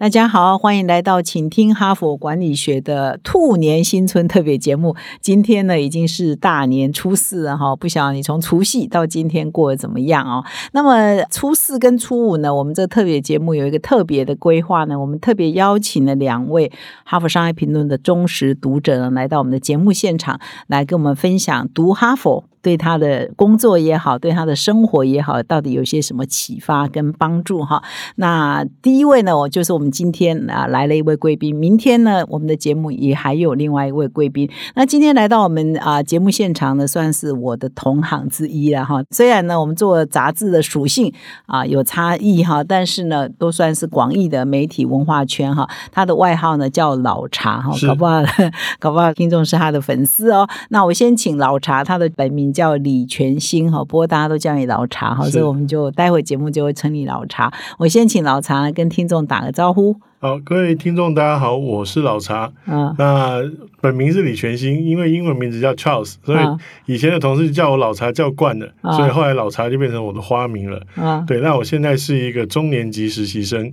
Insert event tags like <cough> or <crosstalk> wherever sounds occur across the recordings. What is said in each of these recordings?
大家好，欢迎来到请听哈佛管理学的兔年新春特别节目。今天呢已经是大年初四了哈，不晓得你从除夕到今天过得怎么样哦？那么初四跟初五呢，我们这特别节目有一个特别的规划呢，我们特别邀请了两位哈佛商业评论的忠实读者呢，来到我们的节目现场，来跟我们分享读哈佛。对他的工作也好，对他的生活也好，到底有些什么启发跟帮助哈？那第一位呢，我就是我们今天啊来了一位贵宾，明天呢我们的节目也还有另外一位贵宾。那今天来到我们啊节目现场呢，算是我的同行之一了哈。虽然呢我们做杂志的属性啊有差异哈，但是呢都算是广义的媒体文化圈哈。他的外号呢叫老茶哈，搞不好 <laughs> 搞不好听众是他的粉丝哦。那我先请老茶他的本名。叫李全兴哈，不过大家都叫你老茶哈，所以我们就待会节目就会称你老茶。我先请老茶跟听众打个招呼。好，各位听众大家好，我是老茶。嗯，那本名是李全兴，因为英文名字叫 Charles，所以以前的同事叫我老茶叫惯了，所以后来老茶就变成我的花名了。嗯，对，那我现在是一个中年级实习生。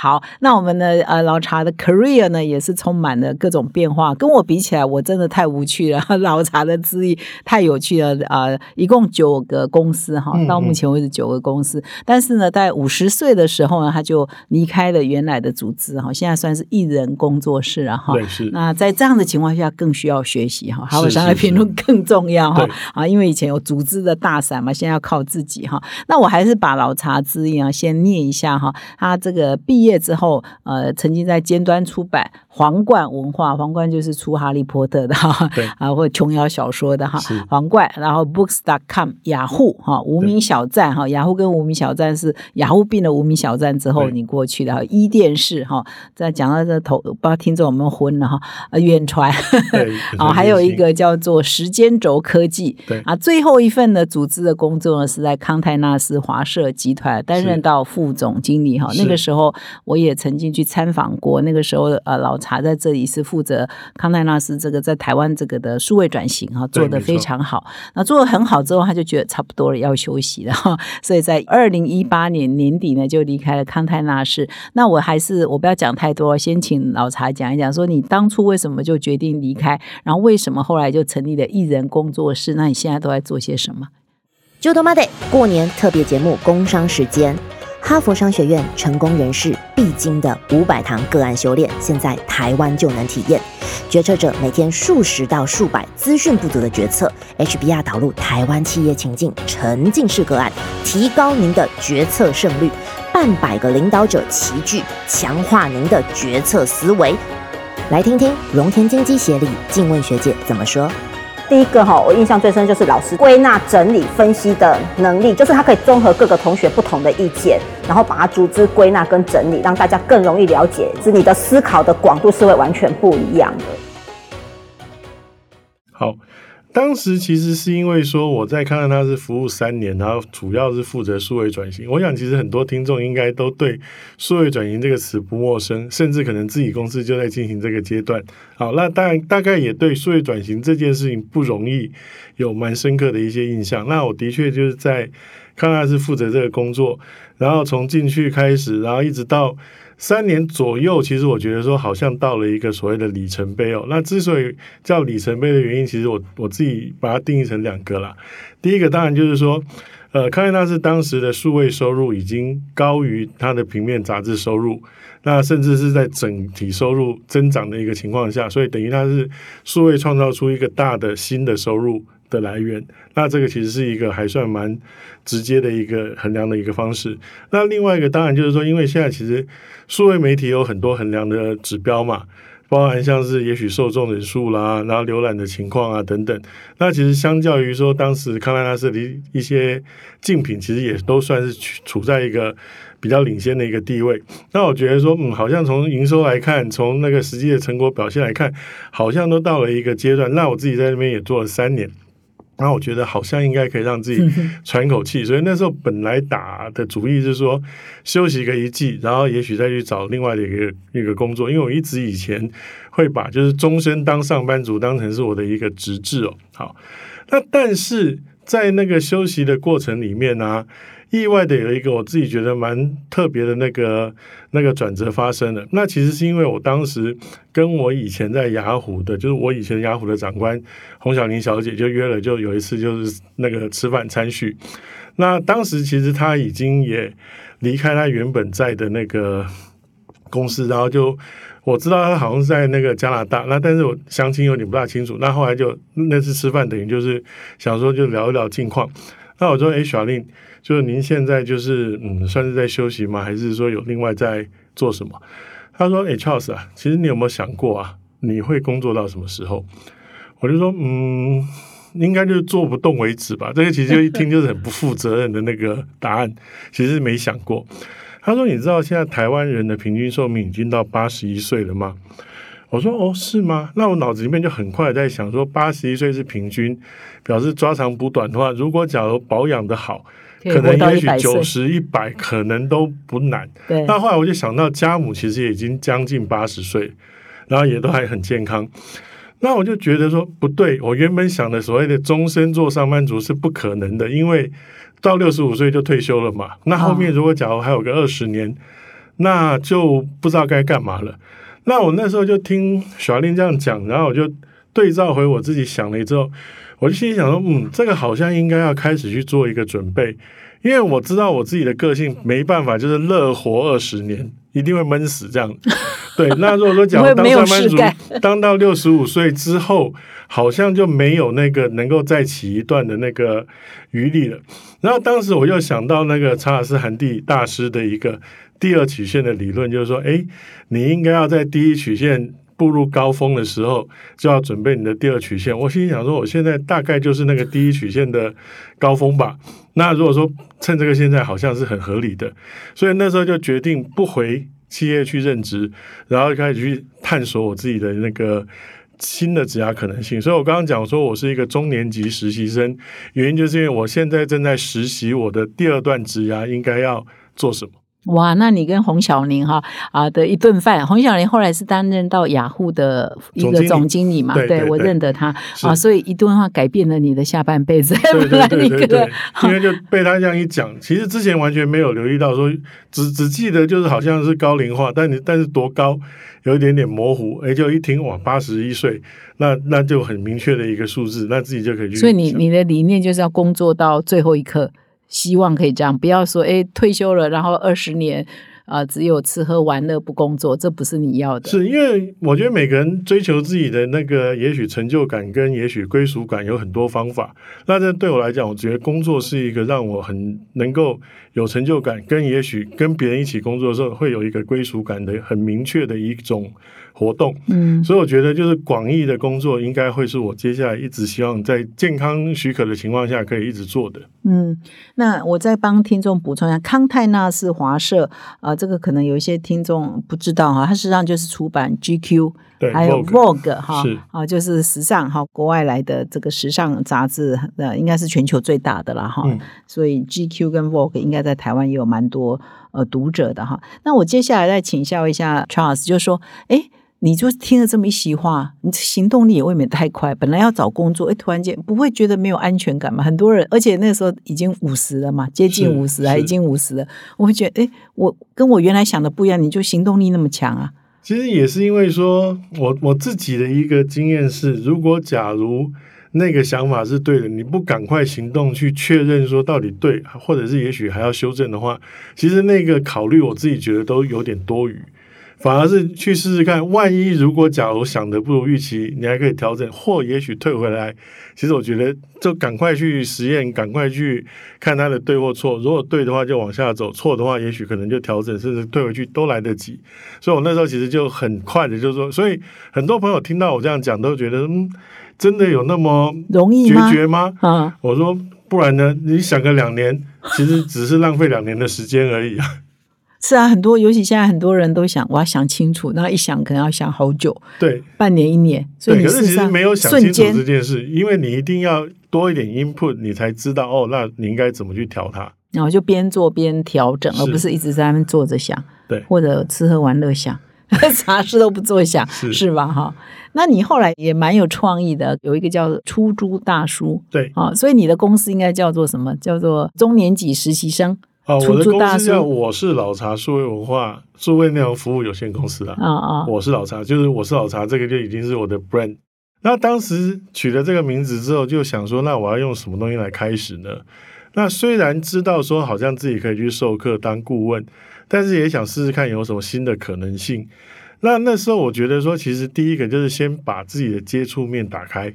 好，那我们的呃老茶的 career 呢，也是充满了各种变化。跟我比起来，我真的太无趣了。<laughs> 老茶的资历太有趣了啊！一共九个公司哈，到目前为止九个公司。但是呢，在五十岁的时候呢，他就离开了原来的组织哈，现在算是艺人工作室了哈。是。那在这样的情况下，更需要学习哈，还有商业评论更重要哈啊！因为以前有组织的大伞嘛，现在要靠自己哈。那我还是把老茶资历啊先念一下哈，他这个毕业。业之后，呃，曾经在尖端出版皇冠文化，皇冠就是出哈利波特的哈，<laughs> 啊，或琼瑶小说的哈，皇冠，然后 books.com 雅虎哈，无名小站哈，雅虎跟无名小站是雅虎并了无名小站之后你过去的哈，一电视哈，再讲到这头，不知道听众有没有昏了哈，远传，啊，<laughs> 还有一个叫做时间轴科技，对。啊，最后一份的，组织的工作呢是在康泰纳斯华社集团担任到副总经理哈，那个时候。我也曾经去参访过，那个时候呃，老茶在这里是负责康泰纳斯这个在台湾这个的数位转型哈，做得非常好。那做得很好之后，他就觉得差不多了，要休息了哈。所以在二零一八年年底呢，就离开了康泰纳市。那我还是我不要讲太多，先请老茶讲一讲，说你当初为什么就决定离开，然后为什么后来就成立了艺人工作室？那你现在都在做些什么？就他妈的过年特别节目，工商时间。哈佛商学院成功人士必经的五百堂个案修炼，现在台湾就能体验。决策者每天数十到数百资讯不足的决策，HBR 导入台湾企业情境沉浸式个案，提高您的决策胜率。半百个领导者齐聚，强化您的决策思维。来听听荣田经济协理静问学姐怎么说。第一个哈，我印象最深就是老师归纳、整理、分析的能力，就是他可以综合各个同学不同的意见，然后把它组织、归纳跟整理，让大家更容易了解，是你的思考的广度是会完全不一样的。好。当时其实是因为说我在康奈纳是服务三年，然后主要是负责数位转型。我想其实很多听众应该都对数位转型这个词不陌生，甚至可能自己公司就在进行这个阶段。好，那当然大概也对数位转型这件事情不容易有蛮深刻的一些印象。那我的确就是在康奈纳是负责这个工作，然后从进去开始，然后一直到。三年左右，其实我觉得说好像到了一个所谓的里程碑哦。那之所以叫里程碑的原因，其实我我自己把它定义成两个啦。第一个当然就是说，呃，康奈纳是当时的数位收入已经高于它的平面杂志收入，那甚至是在整体收入增长的一个情况下，所以等于它是数位创造出一个大的新的收入。的来源，那这个其实是一个还算蛮直接的一个衡量的一个方式。那另外一个当然就是说，因为现在其实数位媒体有很多衡量的指标嘛，包含像是也许受众人数啦，然后浏览的情况啊等等。那其实相较于说当时康奈拉斯离一些竞品，其实也都算是处在一个比较领先的一个地位。那我觉得说，嗯，好像从营收来看，从那个实际的成果表现来看，好像都到了一个阶段。那我自己在那边也做了三年。然后我觉得好像应该可以让自己喘口气，所以那时候本来打的主意是说休息个一季，然后也许再去找另外的一个一个工作。因为我一直以前会把就是终身当上班族当成是我的一个职志哦。好，那但是在那个休息的过程里面呢、意外的有一个我自己觉得蛮特别的那个那个转折发生了。那其实是因为我当时跟我以前在雅虎的，就是我以前雅虎的长官洪小玲小姐就约了，就有一次就是那个吃饭餐叙。那当时其实她已经也离开她原本在的那个公司，然后就我知道她好像在那个加拿大，那但是我详情有点不大清楚。那后来就那次吃饭，等于就是想说就聊一聊近况。那我说，哎，小令，就是您现在就是嗯，算是在休息吗？还是说有另外在做什么？他说，哎，Charles 啊，其实你有没有想过啊，你会工作到什么时候？我就说，嗯，应该就是做不动为止吧。这个其实就一听就是很不负责任的那个答案，其实没想过。他说，你知道现在台湾人的平均寿命已经到八十一岁了吗？我说哦，是吗？那我脑子里面就很快在想说，八十一岁是平均，表示抓长补短的话，如果假如保养的好，可能也许九十、一百可能都不难。对，那后来我就想到家母其实也已经将近八十岁，然后也都还很健康。那我就觉得说不对，我原本想的所谓的终身做上班族是不可能的，因为到六十五岁就退休了嘛。那后面如果假如还有个二十年，那就不知道该干嘛了。那我那时候就听小令这样讲，然后我就对照回我自己想了之后，我就心里想说，嗯，这个好像应该要开始去做一个准备，因为我知道我自己的个性没办法，就是乐活二十年，一定会闷死这样。<laughs> 对，那如果说假如当上班族，当到六十五岁之后，好像就没有那个能够再起一段的那个余力了。然后当时我又想到那个查尔斯·韩蒂大师的一个。第二曲线的理论就是说，哎，你应该要在第一曲线步入高峰的时候，就要准备你的第二曲线。我心里想说，我现在大概就是那个第一曲线的高峰吧。那如果说趁这个现在，好像是很合理的，所以那时候就决定不回企业去任职，然后开始去探索我自己的那个新的职涯可能性。所以我刚刚讲说我是一个中年级实习生，原因就是因为我现在正在实习我的第二段职涯应该要做什么。哇，那你跟洪小宁哈啊的一顿饭，洪小宁后来是担任到雅虎的一个总经理嘛？对我认得他啊，所以一顿话改变了你的下半辈子。对对对对对，<laughs> 因为就被他这样一讲，其实之前完全没有留意到，说只只记得就是好像是高龄化，但你但是多高有一点点模糊，哎，就一听哇八十一岁，那那就很明确的一个数字，那自己就可以去。所以你你的理念就是要工作到最后一刻。希望可以这样，不要说哎退休了，然后二十年啊只有吃喝玩乐不工作，这不是你要的。是因为我觉得每个人追求自己的那个也许成就感跟也许归属感有很多方法。那这对我来讲，我觉得工作是一个让我很能够有成就感，跟也许跟别人一起工作的时候会有一个归属感的很明确的一种。活动，嗯，所以我觉得就是广义的工作应该会是我接下来一直希望在健康许可的情况下可以一直做的。嗯，那我再帮听众补充一下，康泰纳是华社啊，这个可能有一些听众不知道哈，它实际上就是出版 GQ，对，还有 Vogue 哈，啊，就是时尚哈，国外来的这个时尚杂志呃，应该是全球最大的了哈，所以 GQ 跟 Vogue 应该在台湾也有蛮多呃读者的哈。那我接下来再请教一下 Charles，就是说，哎。你就听了这么一席话，你行动力也未免太快。本来要找工作，哎，突然间不会觉得没有安全感吗？很多人，而且那时候已经五十了嘛，接近五十还已经五十了，我会觉得，哎，我跟我原来想的不一样。你就行动力那么强啊？其实也是因为说，我我自己的一个经验是，如果假如那个想法是对的，你不赶快行动去确认说到底对，或者是也许还要修正的话，其实那个考虑我自己觉得都有点多余。反而是去试试看，万一如果假如想的不如预期，你还可以调整，或也许退回来。其实我觉得，就赶快去实验，赶快去看它的对或错。如果对的话，就往下走；错的话，也许可能就调整，甚至退回去都来得及。所以我那时候其实就很快的，就是说，所以很多朋友听到我这样讲，都觉得，嗯，真的有那么容易决绝吗？啊，我说，不然呢？你想个两年，其实只是浪费两年的时间而已啊。是啊，很多，尤其现在很多人都想，我要想清楚，那一想可能要想好久，对，半年一年。所以可是其实没有想清楚这件事，因为你一定要多一点 input，你才知道哦，那你应该怎么去调它。然后就边做边调整，而不是一直在那边坐着想，对，或者吃喝玩乐想。<laughs> 啥事都不做想，是是吧？哈，那你后来也蛮有创意的，有一个叫出租大叔对，啊，所以你的公司应该叫做什么？叫做中年级实习生哦，出我的公司叫我是老茶数位文化数位内容服务有限公司啊。啊啊，我是老茶，就是我是老茶，这个就已经是我的 brand。那当时取了这个名字之后，就想说，那我要用什么东西来开始呢？那虽然知道说好像自己可以去授课当顾问，但是也想试试看有什么新的可能性。那那时候我觉得说，其实第一个就是先把自己的接触面打开，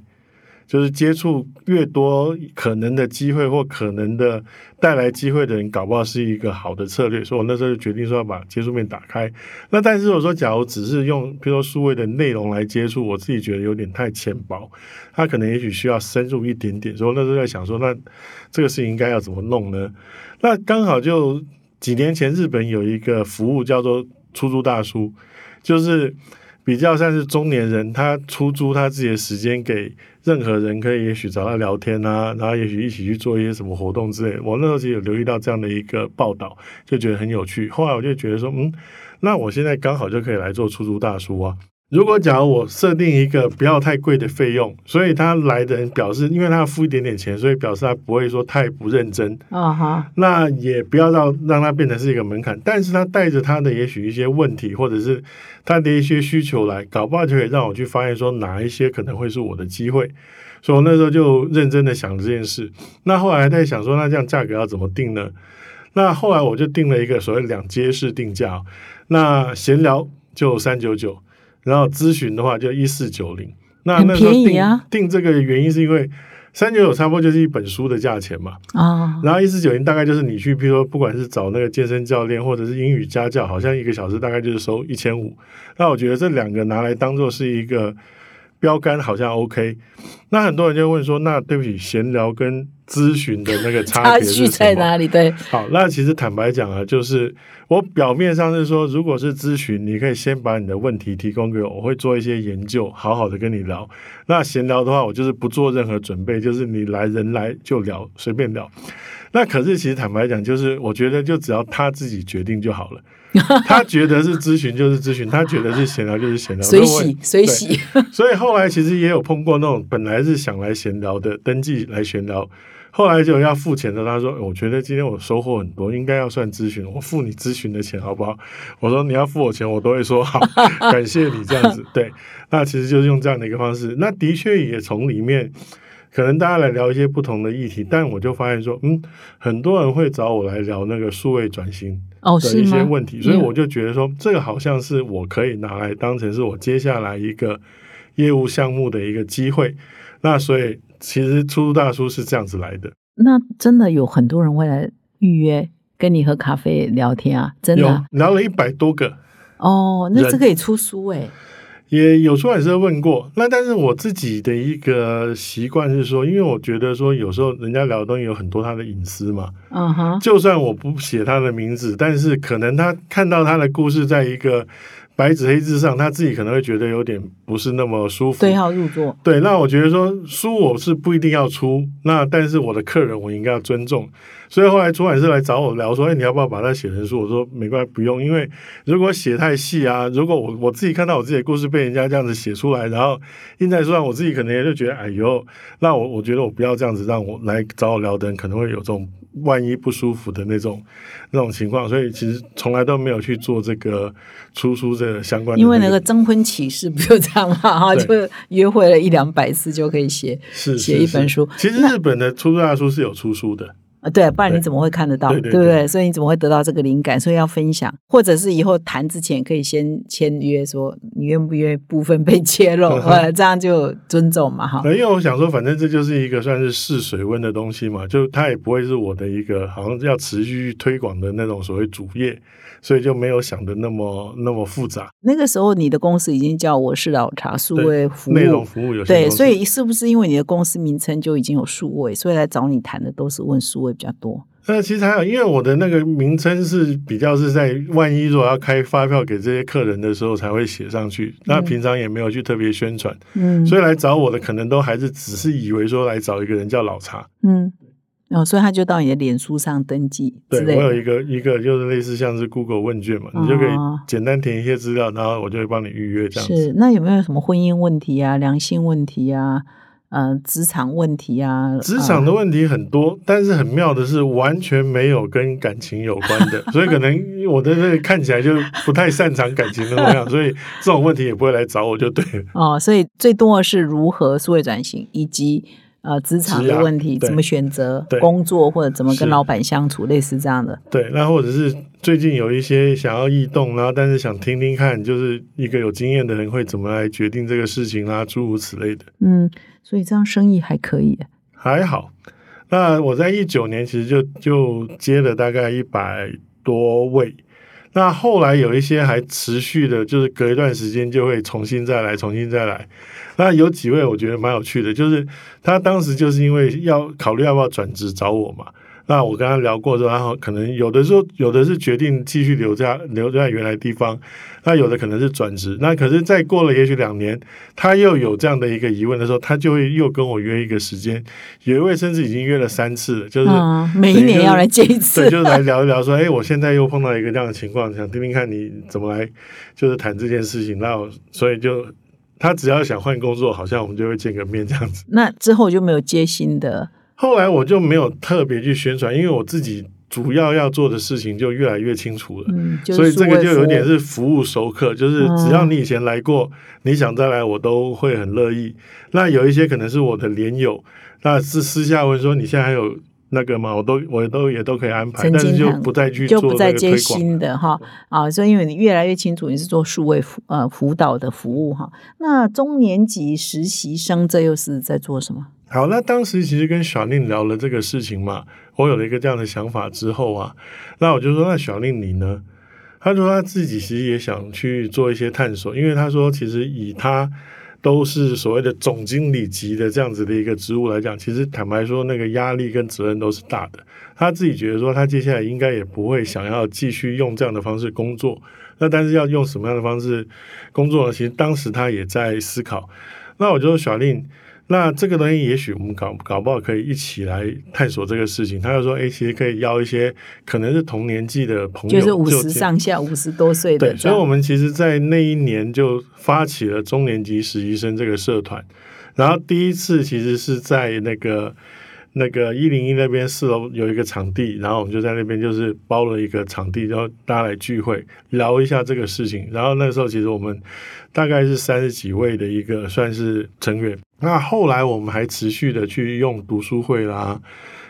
就是接触越多可能的机会或可能的带来机会的人，搞不好是一个好的策略。所以我那时候就决定说要把接触面打开。那但是我说，假如只是用比如说数位的内容来接触，我自己觉得有点太浅薄，他可能也许需要深入一点点。所以那时候在想说，那这个事情应该要怎么弄呢？那刚好就几年前日本有一个服务叫做出租大叔，就是比较像是中年人，他出租他自己的时间给任何人，可以也许找他聊天啊，然后也许一起去做一些什么活动之类。我那时候其实有留意到这样的一个报道，就觉得很有趣。后来我就觉得说，嗯，那我现在刚好就可以来做出租大叔啊。如果假如我设定一个不要太贵的费用，所以他来的人表示，因为他要付一点点钱，所以表示他不会说太不认真，啊哈，那也不要让让他变成是一个门槛，但是他带着他的也许一些问题，或者是他的一些需求来，搞不好就可以让我去发现说哪一些可能会是我的机会。所以我那时候就认真的想这件事。那后来还在想说，那这样价格要怎么定呢？那后来我就定了一个所谓两阶式定价，那闲聊就三九九，然后咨询的话就一四九零。那那时候定定这个原因是因为三九九差不多就是一本书的价钱嘛。啊，然后一四九零大概就是你去，比如说不管是找那个健身教练或者是英语家教，好像一个小时大概就是收一千五。那我觉得这两个拿来当做是一个标杆，好像 OK。那很多人就问说，那对不起，闲聊跟咨询的那个差 <laughs> 差别？在哪里？对，好，那其实坦白讲啊，就是我表面上是说，如果是咨询，你可以先把你的问题提供给我，我会做一些研究，好好的跟你聊。那闲聊的话，我就是不做任何准备，就是你来人来就聊，随便聊。那可是其实坦白讲，就是我觉得就只要他自己决定就好了。<laughs> 他觉得是咨询就是咨询，他觉得是闲聊就是闲聊，水所以我洗水对洗，<laughs> 所以后来其实也有碰过那种本来是想来闲聊的，登记来闲聊，后来就要付钱的。他说：“我觉得今天我收获很多，应该要算咨询，我付你咨询的钱好不好？”我说：“你要付我钱，我都会说好，感谢你这样子。”对，那其实就是用这样的一个方式。那的确也从里面。可能大家来聊一些不同的议题，但我就发现说，嗯，很多人会找我来聊那个数位转型哦，的一？些问题，所以嗯我就觉得说，这个好像是我可以拿来当成是我接下来一个业务项目的一个机会。那所以其实出租大叔是这样子来的，那真的有很多人会来预约跟你喝咖啡聊天啊，真的啊、聊了一百多个，哦，那这可以出书哎、也有出版社问过。那但是我自己的一个习惯是说，因为我觉得说有时候人家聊的东西有很多他的隐私嘛，嗯哼，就算我不写他的名字，但是可能他看到他的故事在一个白纸黑字上，他自己可能会觉得有点不是那么舒服。对号入座，对，那我觉得说书我是不一定要出，那但是我的客人我应该要尊重，所以后来出版社来找我聊说，哎，你要不要把它写成书？我说没关系，不用，因为如果写太细啊，如果我我自己看到我自己的故事被人家这样子写出来，然后印在书上，我自己可能也就觉得，哎呦，那我我觉得我不要这样子，让我来找我聊的人可能会有这种万一不舒服的那种那种情况，所以其实从来都没有去做这个出书这个相关的、因为那个征婚启事不就这样嘛，哈，<laughs> 就约会了一两百次就可以写是写一本书。其实日本的出租大书是有出书的。啊，对，不然你怎么会看得到？对对对不对？所以你怎么会得到这个灵感？所以要分享，或者是以后谈之前可以先签约，说你愿不愿意部分被揭露，<laughs> 呃，这样就尊重嘛，哈。因为我想说，反正这就是一个算是试水温的东西嘛，就它也不会是我的一个好像要持续推广的那种所谓主业，所以就没有想的那么那么复杂。那个时候你的公司已经叫我是老茶数位服务内容服务有对，所以是不是因为你的公司名称就已经有数位，所以来找你谈的都是问数位比较多？那其实还有，因为我的那个名称是比较是在万一如果要开发票给这些客人的时候才会写上去，那平常也没有去特别宣传，嗯所以来找我的可能都还是只是以为说来找一个人叫老茶。嗯，哦，所以他就到你的脸书上登记。对我有一个一个就是类似像是 Google 问卷嘛，你就可以哦简单填一些资料，然后我就会帮你预约这样子。是，那有没有什么婚姻问题啊、良性问题啊、呃、职场问题啊？职场的呃问题很多，但是很妙的是完全没有跟感情有关的，所以可能我的那个看起来就不太擅长感情的模样，所以这种问题也不会来找我就对了。哦，所以最多的是如何数位转型，以及呃职场的问题，怎么选择工作，或者怎么跟老板相处，类似这样的。对，那或者是最近有一些想要异动，然后但是想听听看，就是一个有经验的人会怎么来决定这个事情啦，诸如此类的。嗯，所以这样生意还可以。还好。那我在一九年其实就就接了大概一百多位，那后来有一些还持续的，就是隔一段时间就会重新再来，重新再来。那有几位我觉得蛮有趣的，就是他当时就是因为要考虑要不要转职找我嘛。那我跟他聊过之后，然后可能有的时候有的是决定继续留在留在原来地方，那有的可能是转职。那可是再过了也许两年，他又有这样的一个疑问的时候，他就会又跟我约一个时间。有一位甚至已经约了三次了，就是、嗯，每一年要来见一次对。<laughs> 就是来聊一聊说，哎，我现在又碰到一个这样的情况，想听听看你怎么来，就是谈这件事情。那我所以就他只要想换工作，好像我们就会见个面这样子。那之后就没有接新的。后来我就没有特别去宣传，因为我自己主要要做的事情就越来越清楚了。嗯，就是所以这个就有点是服务熟客，就是嗯只要你以前来过，你想再来，我都会很乐意。那有一些可能是我的连友，那是私下问说你现在还有那个吗？我都我都也都可以安排，但是就不再去就做不再接那个推广。新的哈啊，所以因为你越来越清楚你是做数位辅呃辅导的服务哈。那中年级实习生这又是在做什么？好，那当时其实跟小令聊了这个事情嘛，我有了一个这样的想法之后啊，那我就说那小令你呢？他说他自己其实也想去做一些探索，因为他说其实以他都是所谓的总经理级的这样子的一个职务来讲，其实坦白说那个压力跟责任都是大的。他自己觉得说他接下来应该也不会想要继续用这样的方式工作，那但是要用什么样的方式工作呢？其实当时他也在思考。那我就说小令。那这个东西，也许我们搞搞不好可以一起来探索这个事情。他就说：“哎，其实可以邀一些可能是同年纪的朋友，就是五十上下、五十多岁的对，所以，我们其实，在那一年就发起了中年级实习生这个社团。然后第一次其实是在那个那个一零一那边四楼有一个场地，然后我们就在那边就是包了一个场地，然后大家来聚会聊一下这个事情。然后那时候其实我们大概是三十几位的一个算是成员。那后来我们还持续的去用读书会啦，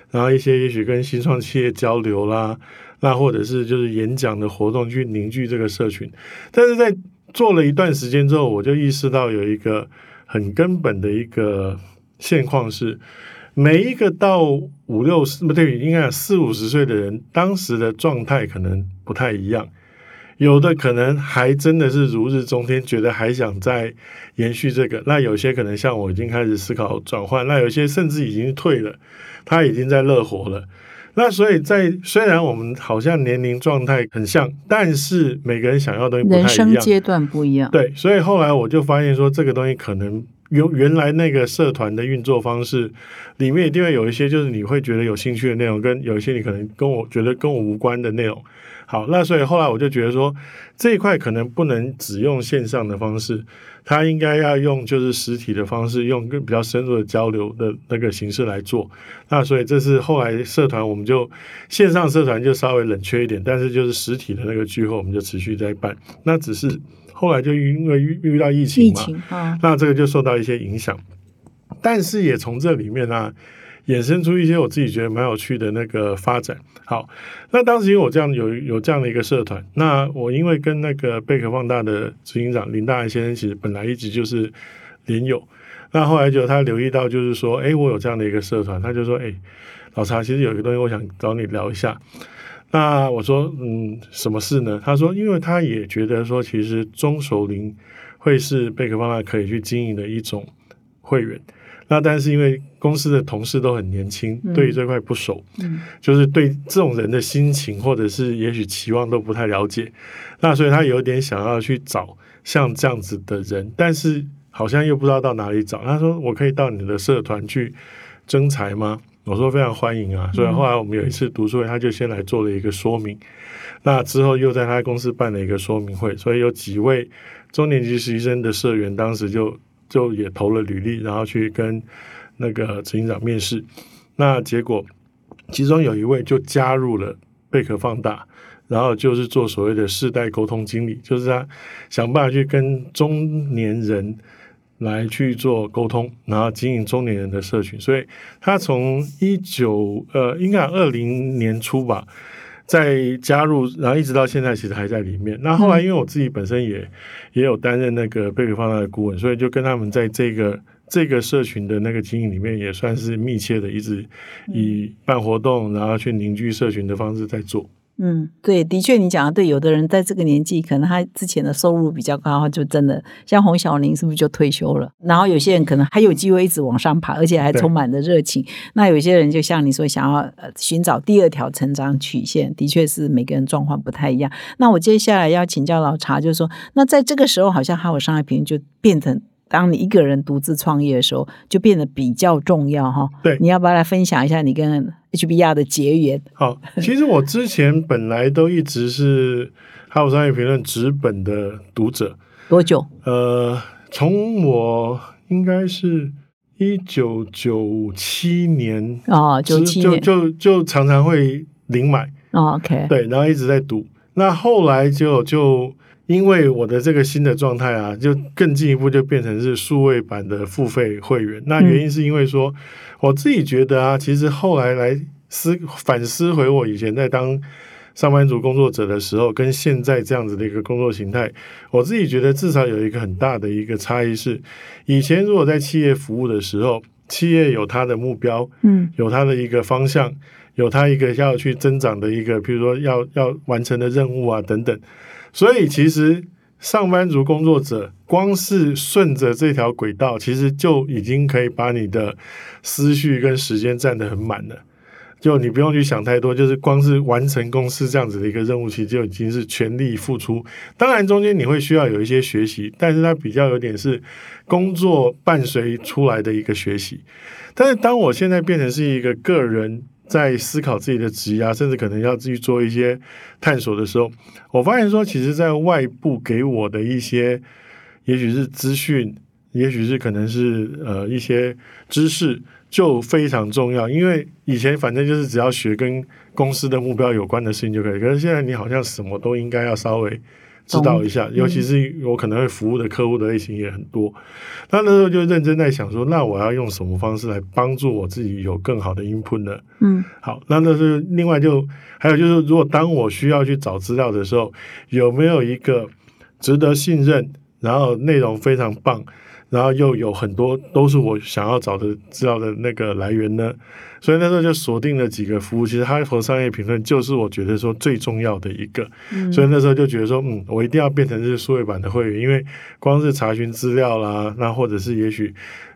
然后一些也许跟新创企业交流啦，那或者是就是演讲的活动去凝聚这个社群。但是在做了一段时间之后，我就意识到有一个很根本的一个现况是，每一个到五六十不对，应该有四五十岁的人，当时的状态可能不太一样。有的可能还真的是如日中天，觉得还想再延续这个。那有些可能像我已经开始思考转换，那有些甚至已经退了，他已经在乐活了。那所以在虽然我们好像年龄状态很像，但是每个人想要的东西不人太一样。生阶段不一样。对，所以后来我就发现说，这个东西可能原原来那个社团的运作方式里面一定会有一些就是你会觉得有兴趣的内容，跟有一些你可能跟我觉得跟我无关的内容。好，那所以后来我就觉得说，这一块可能不能只用线上的方式，它应该要用就是实体的方式，用更比较深入的交流的那个形式来做。那所以这是后来社团我们就线上社团就稍微冷却一点，但是就是实体的那个聚会我们就持续在办。那只是后来就因为遇遇到疫情疫嘛，情啊，那这个就受到一些影响，但是也从这里面呢、衍生出一些我自己觉得蛮有趣的那个发展。好，那当时因为我这样有有这样的一个社团，那我因为跟那个贝壳放大的执行长林大安先生，其实本来一直就是连友，那后来就他留意到，就是说，哎，我有这样的一个社团，他就说，哎，老查，其实有一个东西我想找你聊一下。那我说，嗯，什么事呢？他说，因为他也觉得说，其实中熟龄会是贝壳方大可以去经营的一种会员。那但是因为公司的同事都很年轻，嗯对于这块不熟，嗯就是对这种人的心情或者是也许期望都不太了解，那所以他有点想要去找像这样子的人，但是好像又不知道到哪里找。他说：“我可以到你的社团去征才吗？”我说非常欢迎啊。所以后来我们有一次读书会，他就先来做了一个说明。那之后又在他公司办了一个说明会，所以有几位中年级实习生的社员当时就就也投了履历，然后去跟那个执行长面试。那结果其中有一位就加入了贝壳放大，然后就是做所谓的世代沟通经理，就是他想办法去跟中年人来去做沟通，然后经营中年人的社群。所以他从一九呃，应该二零年初吧。在加入，然后一直到现在，其实还在里面。那后来，因为我自己本身也也有担任那个贝壳方大的顾问，所以就跟他们在这个这个社群的那个经营里面，也算是密切的，一直以办活动，然后去凝聚社群的方式在做。嗯，对，的确，你讲的对。有的人在这个年纪，可能他之前的收入比较高，就真的像洪小玲，是不是就退休了？然后有些人可能还有机会一直往上爬，而且还充满了热情。那有些人就像你说，想要呃寻找第二条成长曲线，的确是每个人状况不太一样。那我接下来要请教老查，就是说，那在这个时候，好像哈佛商业评论就变成。当你一个人独自创业的时候，就变得比较重要哈。对，你要不要来分享一下你跟 HBR 的结缘？好，其实我之前本来都一直是《哈佛商业评论》纸本的读者。多久？呃，从我应该是一九九七年哦，九七年就就就常常会零买。OK，对，然后一直在读。那后来就就。因为我的这个新的状态啊，就更进一步就变成是数位版的付费会员。那原因是因为说，我自己觉得啊，其实后来来思反思回我以前在当上班族工作者的时候，跟现在这样子的一个工作形态，我自己觉得至少有一个很大的一个差异是，以前如果在企业服务的时候，企业有它的目标，嗯，有它的一个方向，有它一个要去增长的一个，比如说要要完成的任务啊等等。所以，其实上班族工作者光是顺着这条轨道，其实就已经可以把你的思绪跟时间占得很满了。就你不用去想太多，就是光是完成公司这样子的一个任务，其实就已经是全力付出。当然，中间你会需要有一些学习，但是它比较有点是工作伴随出来的一个学习。但是，当我现在变成是一个个人。在思考自己的职业，甚至可能要自己做一些探索的时候，我发现说，其实，在外部给我的一些，也许是资讯，也许是可能是呃一些知识，就非常重要。因为以前反正就是只要学跟公司的目标有关的事情就可以，可是现在你好像什么都应该要稍微。指导一下，尤其是我可能会服务的客户的类型也很多，那那时候就认真在想说，那我要用什么方式来帮助我自己有更好的 input 呢？嗯，好，那那是另外就还有就是，如果当我需要去找资料的时候，有没有一个值得信任，然后内容非常棒。然后又有很多都是我想要找的资料的那个来源呢，所以那时候就锁定了几个服务。其实哈佛商业评论就是我觉得说最重要的一个，所以那时候就觉得说，嗯，我一定要变成是数位版的会员，因为光是查询资料啦，那或者是也许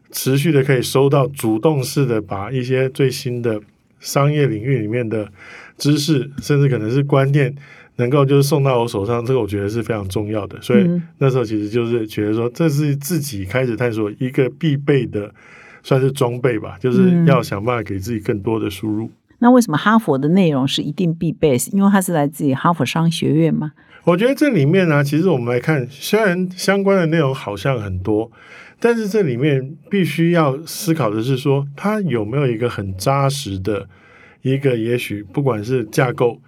持续的可以收到主动式的把一些最新的商业领域里面的知识，甚至可能是观念。能够就是送到我手上，这个我觉得是非常重要的。所以那时候其实就是觉得说，这是自己开始探索一个必备的，算是装备吧，就是要想办法给自己更多的输入。那为什么哈佛的内容是一定必备？因为它是来自于哈佛商学院吗？我觉得这里面呢，其实我们来看，虽然相关的内容好像很多，但是这里面必须要思考的是说，它有没有一个很扎实的一个，也许不管是架构。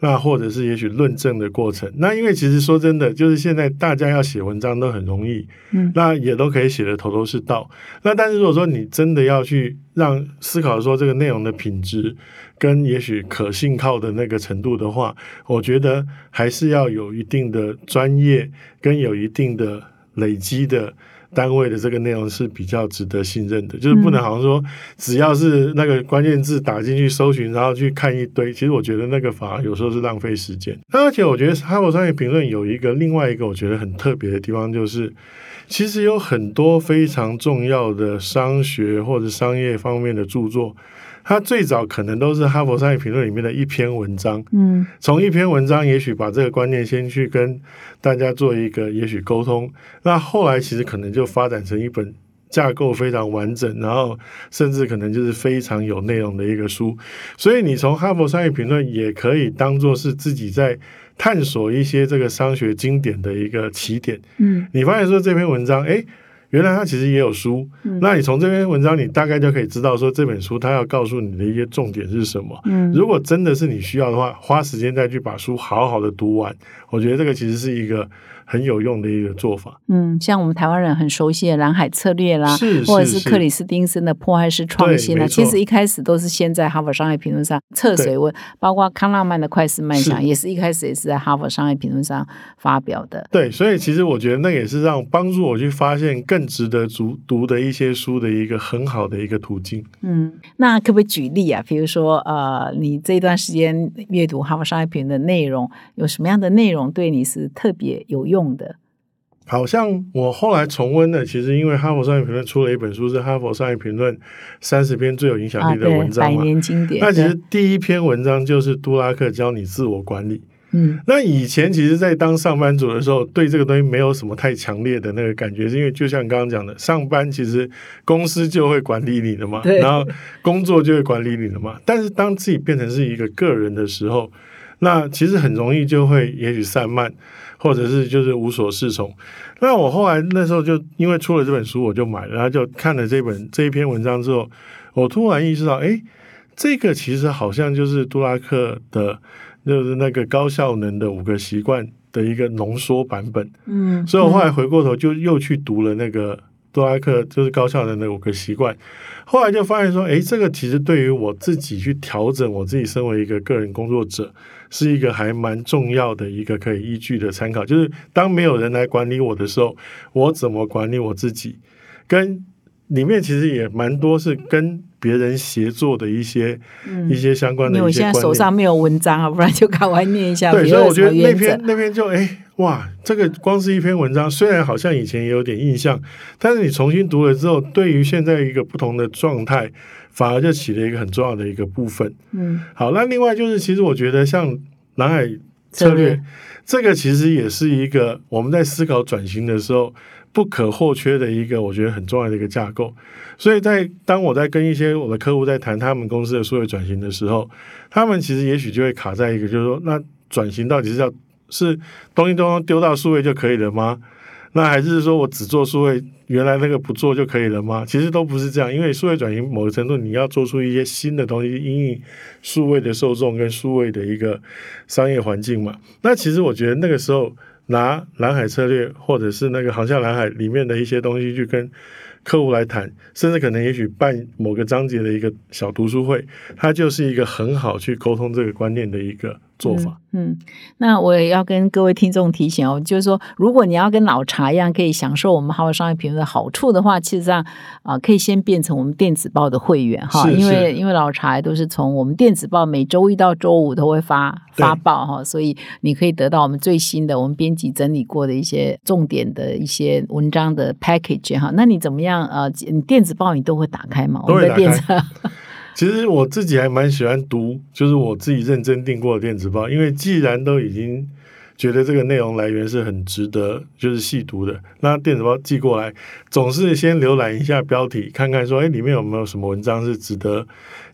那或者是也许论证的过程，那因为其实说真的，就是现在大家要写文章都很容易，嗯，那也都可以写的头头是道。那但是如果说你真的要去让思考说这个内容的品质跟也许可信靠的那个程度的话，我觉得还是要有一定的专业跟有一定的累积的。单位的这个内容是比较值得信任的，就是不能好像说只要是那个关键字打进去搜寻，然后去看一堆，其实我觉得那个反而有时候是浪费时间。而且我觉得哈佛商业评论有一个另外一个我觉得很特别的地方，就是其实有很多非常重要的商学或者商业方面的著作。它最早可能都是《哈佛商业评论》里面的一篇文章，嗯，从一篇文章，也许把这个观念先去跟大家做一个也许沟通，那后来其实可能就发展成一本架构非常完整，然后甚至可能就是非常有内容的一个书。所以你从哈佛商业评论也可以当做是自己在探索一些这个商学经典的一个起点。嗯你发现说这篇文章，哎，原来他其实也有书。嗯那你从这篇文章，你大概就可以知道说这本书它要告诉你的一些重点是什么。嗯如果真的是你需要的话，花时间再去把书好好的读完，我觉得这个其实是一个很有用的一个做法。嗯，像我们台湾人很熟悉的蓝海策略啦，是或者是克里斯汀森的破坏式创新啦，对没错其实一开始都是先在哈佛商业评论上测水温，包括康纳曼的快思慢想，是也是一开始也是在哈佛商业评论上发表的。对，所以其实我觉得那也是让帮助我去发现更值得读读的一些书的一个很好的一个途径。嗯，那可不可以举例啊？比如说，呃，你这段时间阅读哈佛商业评论的内容，有什么样的内容对你是特别有用的？好像我后来重温的，其实因为哈佛商业评论出了一本书，是哈佛商业评论三十篇最有影响啊，力的文章嘛。年经典。那其实第一篇文章就是杜拉克教你自我管理。嗯那以前其实，在当上班族的时候，对这个东西没有什么太强烈的那个感觉，是因为就像刚刚讲的，上班其实公司就会管理你的嘛，然后工作就会管理你的嘛。但是当自己变成是一个个人的时候，那其实很容易就会也许散漫，或者是就是无所适从。那我后来那时候就因为出了这本书，我就买了，然后就看了这本这一篇文章之后，我突然意识到，哎，这个其实好像就是杜拉克的，就是那个高效能的五个习惯的一个浓缩版本。嗯，所以我后来回过头就又去读了那个杜拉克，就是高效能的五个习惯。后来就发现说，诶，这个其实对于我自己去调整我自己身为一个个人工作者，是一个还蛮重要的一个可以依据的参考。就是当没有人来管理我的时候，我怎么管理我自己？跟里面其实也蛮多是跟别人协作的一些、一些相关的一些观念。现在手上没有文章啊，不然就赶快念一下。对，所以我觉得那篇那篇就哎哇，这个光是一篇文章，虽然好像以前也有点印象，但是你重新读了之后，对于现在一个不同的状态，反而就起了一个很重要的一个部分。嗯好，那另外就是，其实我觉得像南海策略策略，这个其实也是一个我们在思考转型的时候不可或缺的一个，我觉得很重要的一个架构。所以在当我在跟一些我的客户在谈他们公司的数位转型的时候，他们其实也许就会卡在一个，就是说，那转型到底是要是东西都丢到数位就可以了吗？那还是说我只做数位，原来那个不做就可以了吗？其实都不是这样，因为数位转型某个程度你要做出一些新的东西，因应数位的受众跟数位的一个商业环境嘛。那其实我觉得那个时候拿蓝海策略或者是那个航向蓝海里面的一些东西去跟客户来谈，甚至可能也许办某个章节的一个小读书会，它就是一个很好去沟通这个观念的一个做法。嗯，那我也要跟各位听众提醒哦，就是说，如果你要跟老茶一样可以享受我们哈佛商业评论的好处的话，其实上啊、可以先变成我们电子报的会员哈，因为因为老茶都是从我们电子报每周一到周五都会发发报哈，所以你可以得到我们最新的我们编辑整理过的一些重点的一些文章的 package 哈。那你怎么样？呃，你电子报你都会打开吗？都会我们的电子 <laughs> 其实我自己还蛮喜欢读，就是我自己认真订过的电子报，因为既然都已经觉得这个内容来源是很值得就是细读的，那电子报寄过来，总是先浏览一下标题，看看说，哎，里面有没有什么文章是值得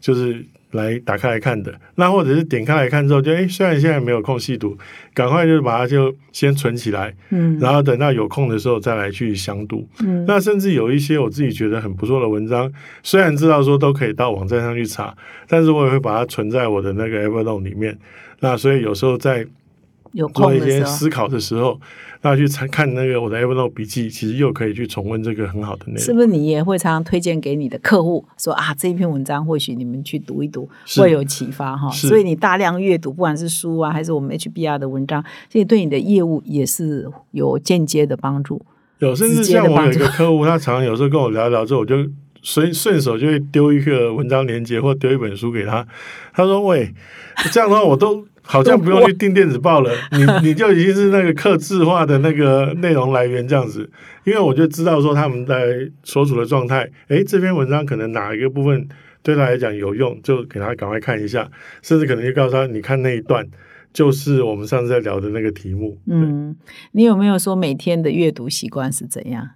就是来打开来看的。那或者是点开来看之后，就哎，虽然现在没有空细读，赶快就是把它就先存起来，嗯然后等到有空的时候再来去详读。嗯那甚至有一些我自己觉得很不错的文章，虽然知道说都可以到网站上去查，但是我也会把它存在我的那个 Evernote 里面。那所以有时候在有做一。些思考的时候，那去参看那个我的 Evernote 笔记，其实又可以去重温这个很好的内容。是不是你也会常常推荐给你的客户说啊，这一篇文章或许你们去读一读，是会有启发哈。所以你大量阅读，不管是书啊，还是我们 HBR 的文章，这对你的业务也是有间接的帮助。有，甚至像我有一帮个客户，他常常有时候跟我聊一聊之后，我就顺顺手就会丢一个文章链接或丢一本书给他。他说：“喂，这样的话我都好像不用去订电子报了，你你就已经是那个客制化的那个内容来源这样子。因为我就知道说他们在所处的状态，诶，这篇文章可能哪一个部分对他来讲有用，就给他赶快看一下，甚至可能就告诉他，你看那一段。”就是我们上次在聊的那个题目，嗯，你有没有说每天的阅读习惯是怎样？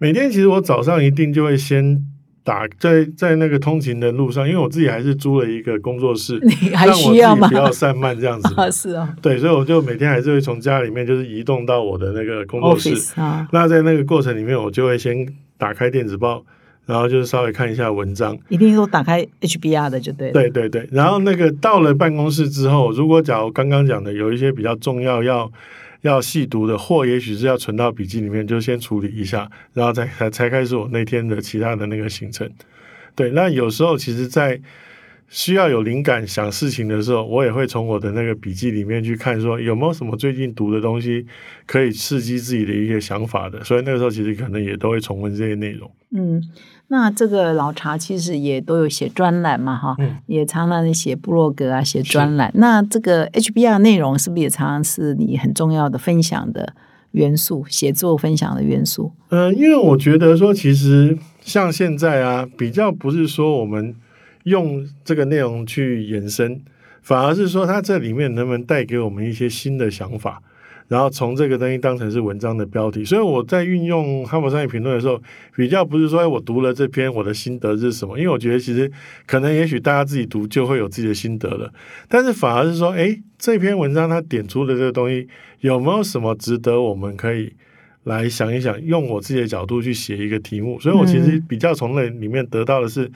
每天其实我早上一定就会先打在在那个通勤的路上，因为我自己还是租了一个工作室，<laughs> 你还需要吗不要散漫这样子。<laughs> 啊，是啊对，所以我就每天还是会从家里面就是移动到我的那个工作室。啊，那在那个过程里面，我就会先打开电子报，然后就是稍微看一下文章。一定都打开 HBR 的就对了。对对对，然后那个到了办公室之后，如果假如刚刚讲的有一些比较重要要要细读的，或也许是要存到笔记里面，就先处理一下，然后再才才开始我那天的其他的那个行程。对，那有时候其实，在需要有灵感想事情的时候，我也会从我的那个笔记里面去看，说有没有什么最近读的东西可以刺激自己的一些想法的。所以那个时候其实可能也都会重温这些内容。嗯，那这个老茶其实也都有写专栏嘛，哈，嗯也常常写部落格啊，写专栏。那这个 HBR 内容是不是也常常是你很重要的分享的元素，写作分享的元素？呃，因为我觉得说，其实像现在啊，比较不是说我们用这个内容去延伸，反而是说它这里面能不能带给我们一些新的想法，然后从这个东西当成是文章的标题。所以我在运用哈佛商业评论的时候，比较不是说哎我读了这篇我的心得是什么，因为我觉得其实可能也许大家自己读就会有自己的心得了，但是反而是说，哎，这篇文章它点出的这个东西有没有什么值得我们可以。来想一想，用我自己的角度去写一个题目，所以我其实比较从那里面得到的是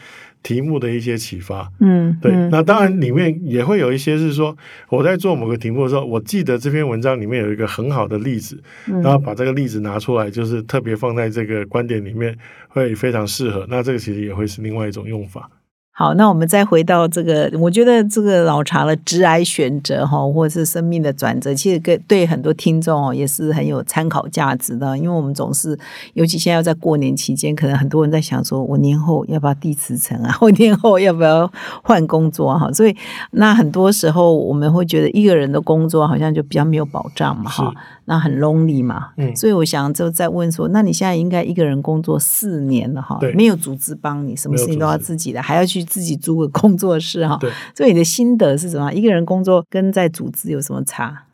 题目的一些启发。嗯，对，嗯那当然里面也会有一些是说，我在做某个题目的时候，我记得这篇文章里面有一个很好的例子，嗯然后把这个例子拿出来，就是特别放在这个观点里面，会非常适合。那这个其实也会是另外一种用法。好，那我们再回到这个，我觉得这个老茶的直癌选择哈，或者是生命的转折，其实跟对很多听众哦也是很有参考价值的。因为我们总是，尤其现在要在过年期间，可能很多人在想说，我年后要不要递辞呈啊？<laughs> 我年后要不要换工作哈？所以那很多时候我们会觉得一个人的工作好像就比较没有保障嘛哈，那很 lonely 嘛。嗯所以我想就在问说，那你现在应该一个人工作四年了哈对，没有组织帮你，什么事情都要自己的，还要去自己租个工作室哈。对，所以你的心得是什么？一个人工作跟在组织有什么差？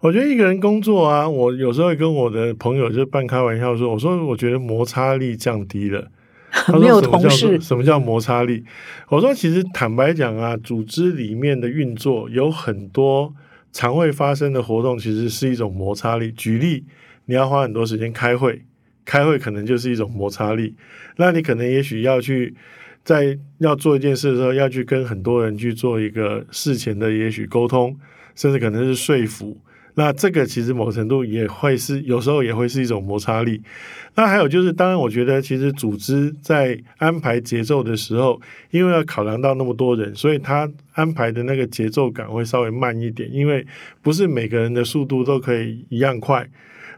我觉得一个人工作啊，我有时候会跟我的朋友就半开玩笑说，我说我觉得摩擦力降低了。<laughs> 没有同事什么叫摩擦力？我说其实坦白讲啊，组织里面的运作有很多常会发生的活动，其实是一种摩擦力。举例，你要花很多时间开会，开会可能就是一种摩擦力。那你可能也许要去在要做一件事的时候，要去跟很多人去做一个事前的也许沟通，甚至可能是说服。那这个其实某程度也会是有时候也会是一种摩擦力。那还有就是，当然我觉得其实组织在安排节奏的时候，因为要考量到那么多人，所以他安排的那个节奏感会稍微慢一点，因为不是每个人的速度都可以一样快。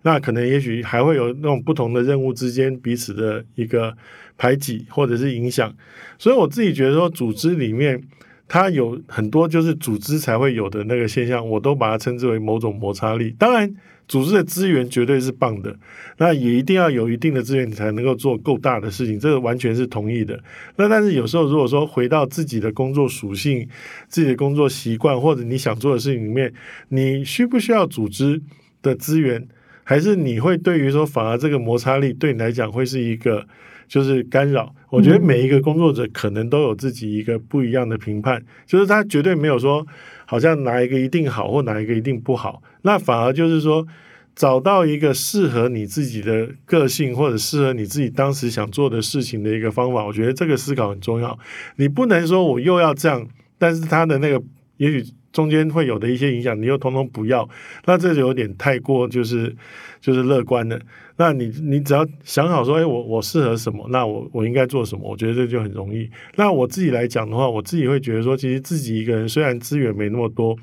那可能也许还会有那种不同的任务之间彼此的一个排挤或者是影响，所以我自己觉得说，组织里面它有很多就是组织才会有的那个现象，我都把它称之为某种摩擦力。当然，组织的资源绝对是棒的，那也一定要有一定的资源，你才能够做够大的事情，这个完全是同意的。那但是有时候如果说回到自己的工作属性、自己的工作习惯或者你想做的事情里面，你需不需要组织的资源？还是你会对于说，反而这个摩擦力对你来讲会是一个就是干扰？我觉得每一个工作者可能都有自己一个不一样的评判，就是他绝对没有说好像哪一个一定好或哪一个一定不好，那反而就是说找到一个适合你自己的个性或者适合你自己当时想做的事情的一个方法。我觉得这个思考很重要。你不能说我又要这样，但是他的那个也许。中间会有的一些影响，你又通通不要，那这就有点太过就是就是乐观了。那你你只要想好说，哎，我我适合什么，那我我应该做什么，我觉得这就很容易。那我自己来讲的话，我自己会觉得说，其实自己一个人虽然资源没那么多，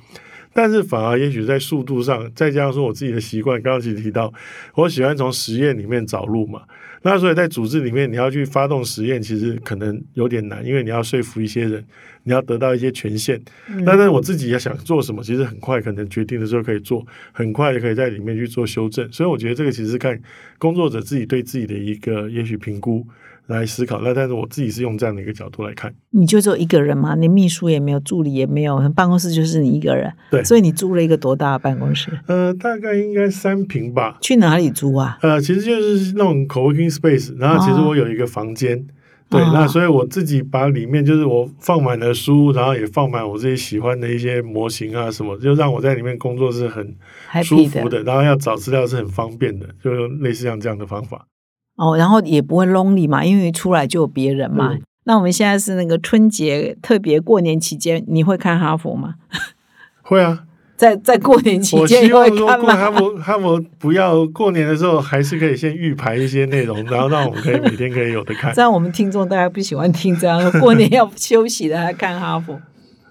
但是反而也许在速度上，再加上说我自己的习惯，刚刚其实提到，我喜欢从实验里面找路嘛。那所以在组织里面，你要去发动实验，其实可能有点难，因为你要说服一些人，你要得到一些权限。那但是我自己要想做什么，其实很快可能决定的时候可以做，很快就可以在里面去做修正。所以我觉得这个其实是看工作者自己对自己的一个也许评估，来思考。那但是我自己是用这样的一个角度来看。你就只有一个人嘛，你秘书也没有，助理也没有，办公室就是你一个人。对所以你租了一个多大的办公室？呃，大概应该三平吧。去哪里租啊？呃，其实就是那种 co-working space，然后其实哦我有一个房间，对，哦那所以我自己把里面就是我放满了书，然后也放满我自己喜欢的一些模型啊什么，就让我在里面工作是很舒服的，然后要找资料是很方便的，就类似像这样的方法。哦，然后也不会 lonely 嘛，因为出来就有别人嘛。嗯那我们现在是那个春节特别过年期间，你会看哈佛吗？<laughs> 会啊，在在过年期我间你希望说会看吗？过哈佛哈佛不要过年的时候，还是可以先预排一些内容，然后让我们可以每天可以有的看这。样我们听众大家不喜欢听这样，过年要休息的还看哈佛。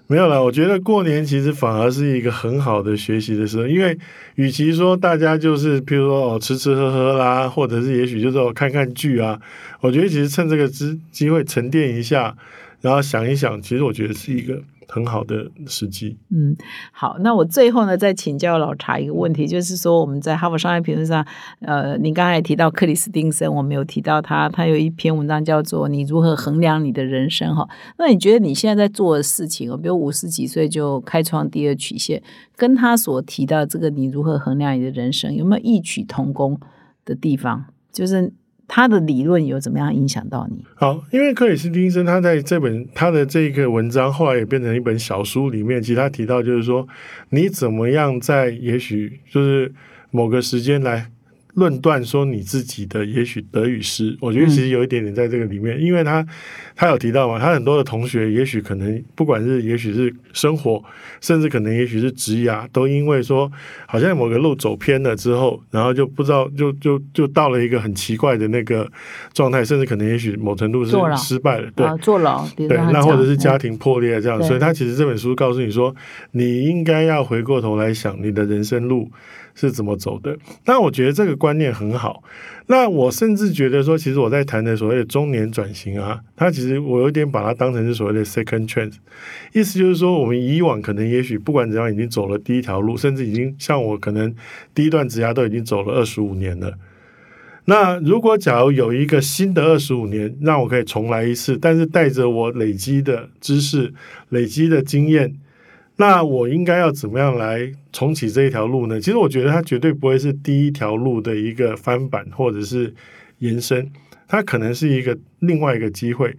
没有啦，我觉得过年其实反而是一个很好的学习的时候，因为与其说大家就是譬如说哦吃吃喝喝啦，或者是也许就是哦看看剧啊，我觉得其实趁这个机机会沉淀一下，然后想一想，其实我觉得是一个很好的时机。嗯，好，那我最后呢，再请教老查一个问题，就是说我们在《哈佛商业评论》上，呃，您刚才提到克里斯汀森，我们有提到他，他有一篇文章叫做《你如何衡量你的人生》哈。那你觉得你现在在做的事情，比如五十几岁就开创第二曲线，跟他所提到这个你如何衡量你的人生，有没有异曲同工的地方？就是他的理论有怎么样影响到你？好，因为克里斯汀森他在这本他的这个文章后来也变成一本小书里面，其实他提到就是说，你怎么样在也许就是某个时间来论断说你自己的也许得与失，我觉得其实有一点点在这个里面，因为他他有提到嘛，他很多的同学也许可能不管是也许是生活，甚至可能也许是职涯，都因为说好像某个路走偏了之后，然后就不知道就就就到了一个很奇怪的那个状态，甚至可能也许某程度是失败了，对。啊，坐牢，对，那或者是家庭破裂这样，对。所以他其实这本书告诉你说，你应该要回过头来想你的人生路是怎么走的。那我觉得这个观念很好。那我甚至觉得说，其实我在谈的所谓的中年转型啊，它其实我有点把它当成是所谓的 second chance，意思就是说，我们以往可能也许不管怎样已经走了第一条路，甚至已经像我可能第一段职涯都已经走了二十五年了。那如果假如有一个新的二十五年，让我可以重来一次，但是带着我累积的知识、累积的经验，那我应该要怎么样来重启这一条路呢？其实我觉得它绝对不会是第一条路的一个翻版或者是延伸，它可能是一个另外一个机会。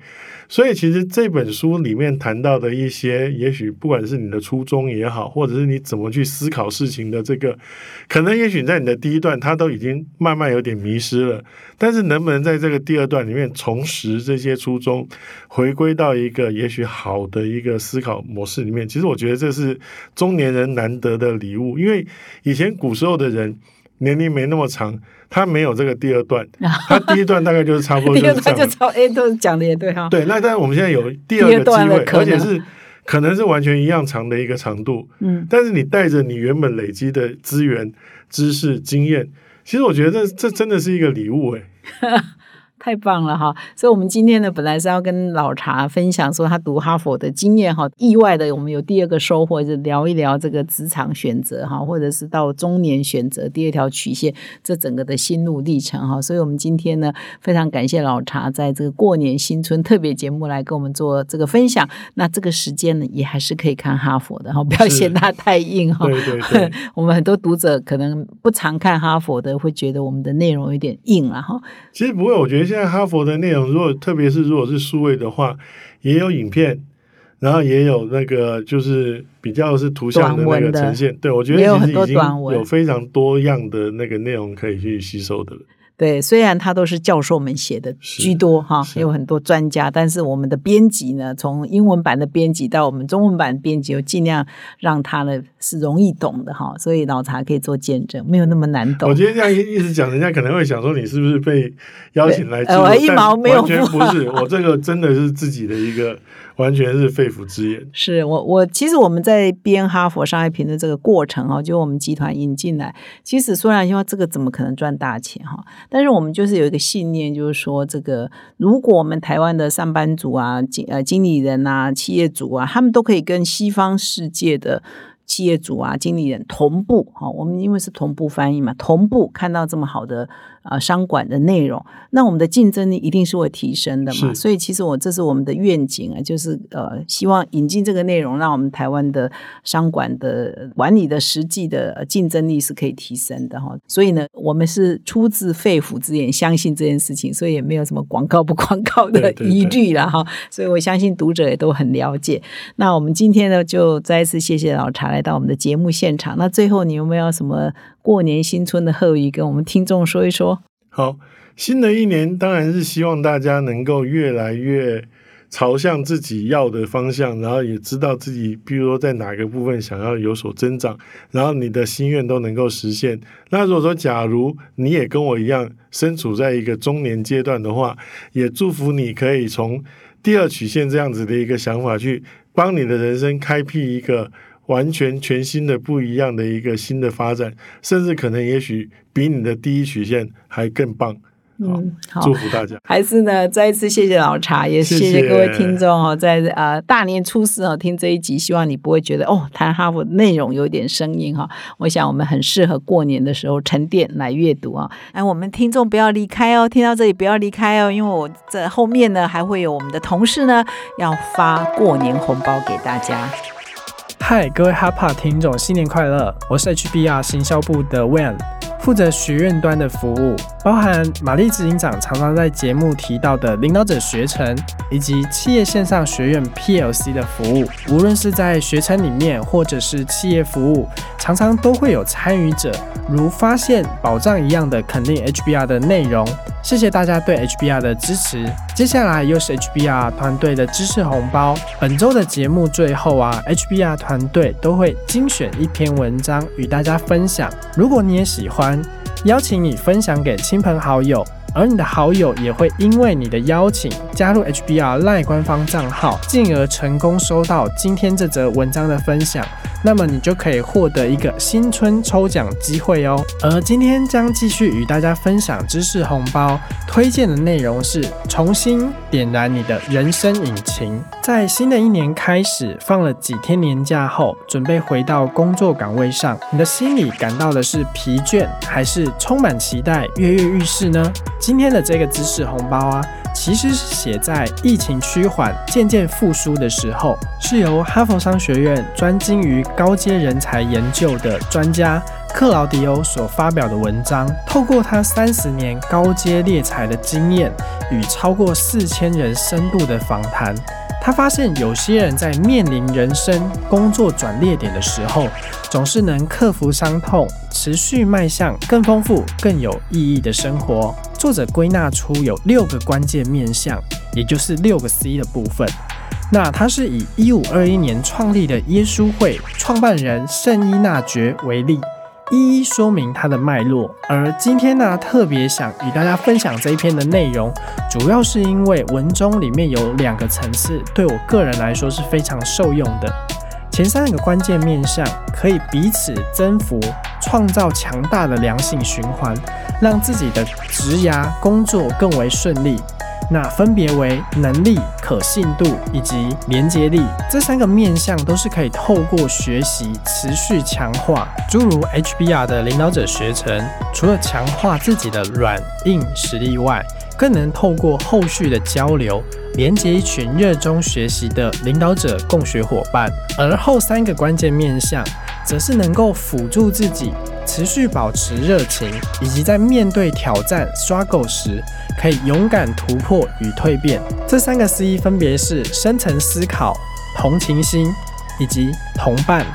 所以，其实这本书里面谈到的一些，也许不管是你的初衷也好，或者是你怎么去思考事情的这个，可能也许在你的第一段，它都已经慢慢有点迷失了。但是，能不能在这个第二段里面重拾这些初衷，回归到一个也许好的一个思考模式里面？其实，我觉得这是中年人难得的礼物，因为以前古时候的人年龄没那么长，他没有这个第二段，<laughs> 他第一段大概就是差不多 <laughs> 第二就是这样了。段就超哎，都讲的也对哈。对，那但是我们现在有 <laughs> 第第二二个机会，而且是可能是完全一样长的一个长度，嗯，但是你带着你原本累积的资源、知识、经验，其实我觉得这这真的是一个礼物哎。太棒了哈！所以，我们今天呢，本来是要跟老茶分享说他读哈佛的经验哈。意外的，我们有第二个收获，就是聊一聊这个职场选择哈，或者是到中年选择第二条曲线，这整个的心路历程哈。所以，我们今天呢，非常感谢老茶在这个过年新春特别节目来跟我们做这个分享。那这个时间呢，也还是可以看哈佛的哈，不要嫌它太硬哈。对对对，<laughs> 我们很多读者可能不常看哈佛的，会觉得我们的内容有点硬了哈。其实不会，我觉得现在哈佛的内容，如果特别是如果是数位的话，也有影片。然后也有那个，就是比较是图像的那个呈现，对我觉得其实已经有非常多样的那个内容可以去吸收的了。对，虽然他都是教授们写的居多哈，有很多专家，但是我们的编辑呢，从英文版的编辑到我们中文版编辑，又尽量让他呢是容易懂的哈，所以老茶可以做见证，没有那么难懂我。今天这样一一直讲，人家可能会想说你是不是被邀请来？呃我一毛没有完全不是，我这个真的是自己的一个，完全是肺腑之言。是我我其实我们在编哈佛商业评论这个过程哈，就我们集团引进来，其实虽然说这个怎么可能赚大钱哈，但是我们就是有一个信念，就是说这个如果我们台湾的上班族啊、经呃经理人啊、企业主啊，他们都可以跟西方世界的。企业主啊，经理人同步哈，我们因为是同步翻译嘛，同步看到这么好的呃商管的内容，那我们的竞争力一定是会提升的嘛。所以其实我这是我们的愿景啊，就是呃希望引进这个内容，让我们台湾的商管的管理的实际的呃竞争力是可以提升的哈。所以呢，我们是出自肺腑之言，相信这件事情，所以也没有什么广告不广告的疑虑了哈。所以我相信读者也都很了解。那我们今天呢，就再一次谢谢老茶来到我们的节目现场。那最后你有没有什么过年新春的贺语跟我们听众说一说？好，新的一年当然是希望大家能够越来越朝向自己要的方向，然后也知道自己，比如说在哪个部分想要有所增长，然后你的心愿都能够实现。那如果说假如你也跟我一样身处在一个中年阶段的话，也祝福你可以从第二曲线这样子的一个想法去帮你的人生开辟一个。完全全新的、不一样的一个新的发展，甚至可能也许比你的第一曲线还更棒。嗯，好，祝福大家。还是呢，再一次谢谢老茶，也谢谢各位听众哦，在呃大年初四哦听这一集，希望你不会觉得哦谈哈佛内容有点生硬哈、我想我们很适合过年的时候沉淀来阅读啊、哎，我们听众不要离开哦，听到这里不要离开哦，因为我在后面呢还会有我们的同事呢要发过年红包给大家。嗨，各位 HaPa 听众，新年快乐！我是 HBR 行销部的 Wen，负责学院端的服务，包含玛丽执行长常常在节目提到的领导者学程，以及企业线上学院 PLC 的服务。无论是在学程里面，或者是企业服务，常常都会有参与者如发现宝藏一样的肯定 HBR 的内容。谢谢大家对 HBR 的支持。接下来又是 HBR 团队的知识红包。本周的节目最后啊，HBR 团队都会精选一篇文章与大家分享。如果你也喜欢，邀请你分享给亲朋好友，而你的好友也会因为你的邀请加入 HBR 赖官方账号，进而成功收到今天这则文章的分享。那么你就可以获得一个新春抽奖机会哦。而今天将继续与大家分享知识红包，推荐的内容是重新点燃你的人生引擎。在新的一年开始，放了几天年假后，准备回到工作岗位上，你的心里感到的是疲倦，还是充满期待、跃跃欲试呢？今天的这个知识红包啊。其实是写在疫情趋缓、渐渐复苏的时候，是由哈佛商学院专精于高阶人才研究的专家克劳迪欧所发表的文章。透过他三十年高阶猎才的经验与超过四千人深度的访谈，他发现有些人在面临人生工作转捩点的时候，总是能克服伤痛，持续迈向更丰富、更有意义的生活。作者归纳出有六个关键面向，也就是六个 C 的部分。那他是以一五二一年创立的耶稣会创办人圣伊纳爵为例，一一说明它的脉络。而今天呢，特别想与大家分享这一篇的内容，主要是因为文中里面有两个层次，对我个人来说是非常受用的。前三个关键面向可以彼此增幅，创造强大的良性循环，让自己的职涯工作更为顺利。那分别为能力、可信度以及连接力这三个面向，都是可以透过学习持续强化。诸如 HBR 的领导者学程，除了强化自己的软硬实力外，更能透过后续的交流，连接一群热衷学习的领导者共学伙伴。而后三个关键面向，则是能够辅助自己持续保持热情，以及在面对挑战 struggle 时，可以勇敢突破与蜕变。这三个 C 分别是深层思考、同情心以及同伴，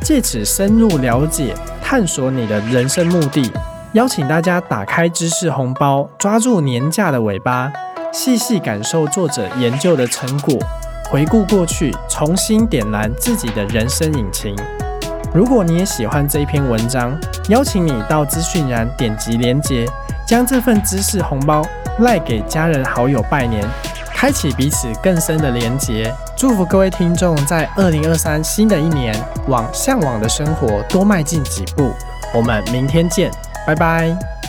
借此深入了解、探索你的人生目的。邀请大家打开知识红包，抓住年假的尾巴，细细感受作者研究的成果，回顾过去，重新点燃自己的人生引擎。如果你也喜欢这一篇文章，邀请你到资讯栏点击连接，将这份知识红包赖给家人好友拜年，开启彼此更深的连接。祝福各位听众在二零二三新的一年，往向往的生活多迈进几步。我们明天见。拜拜。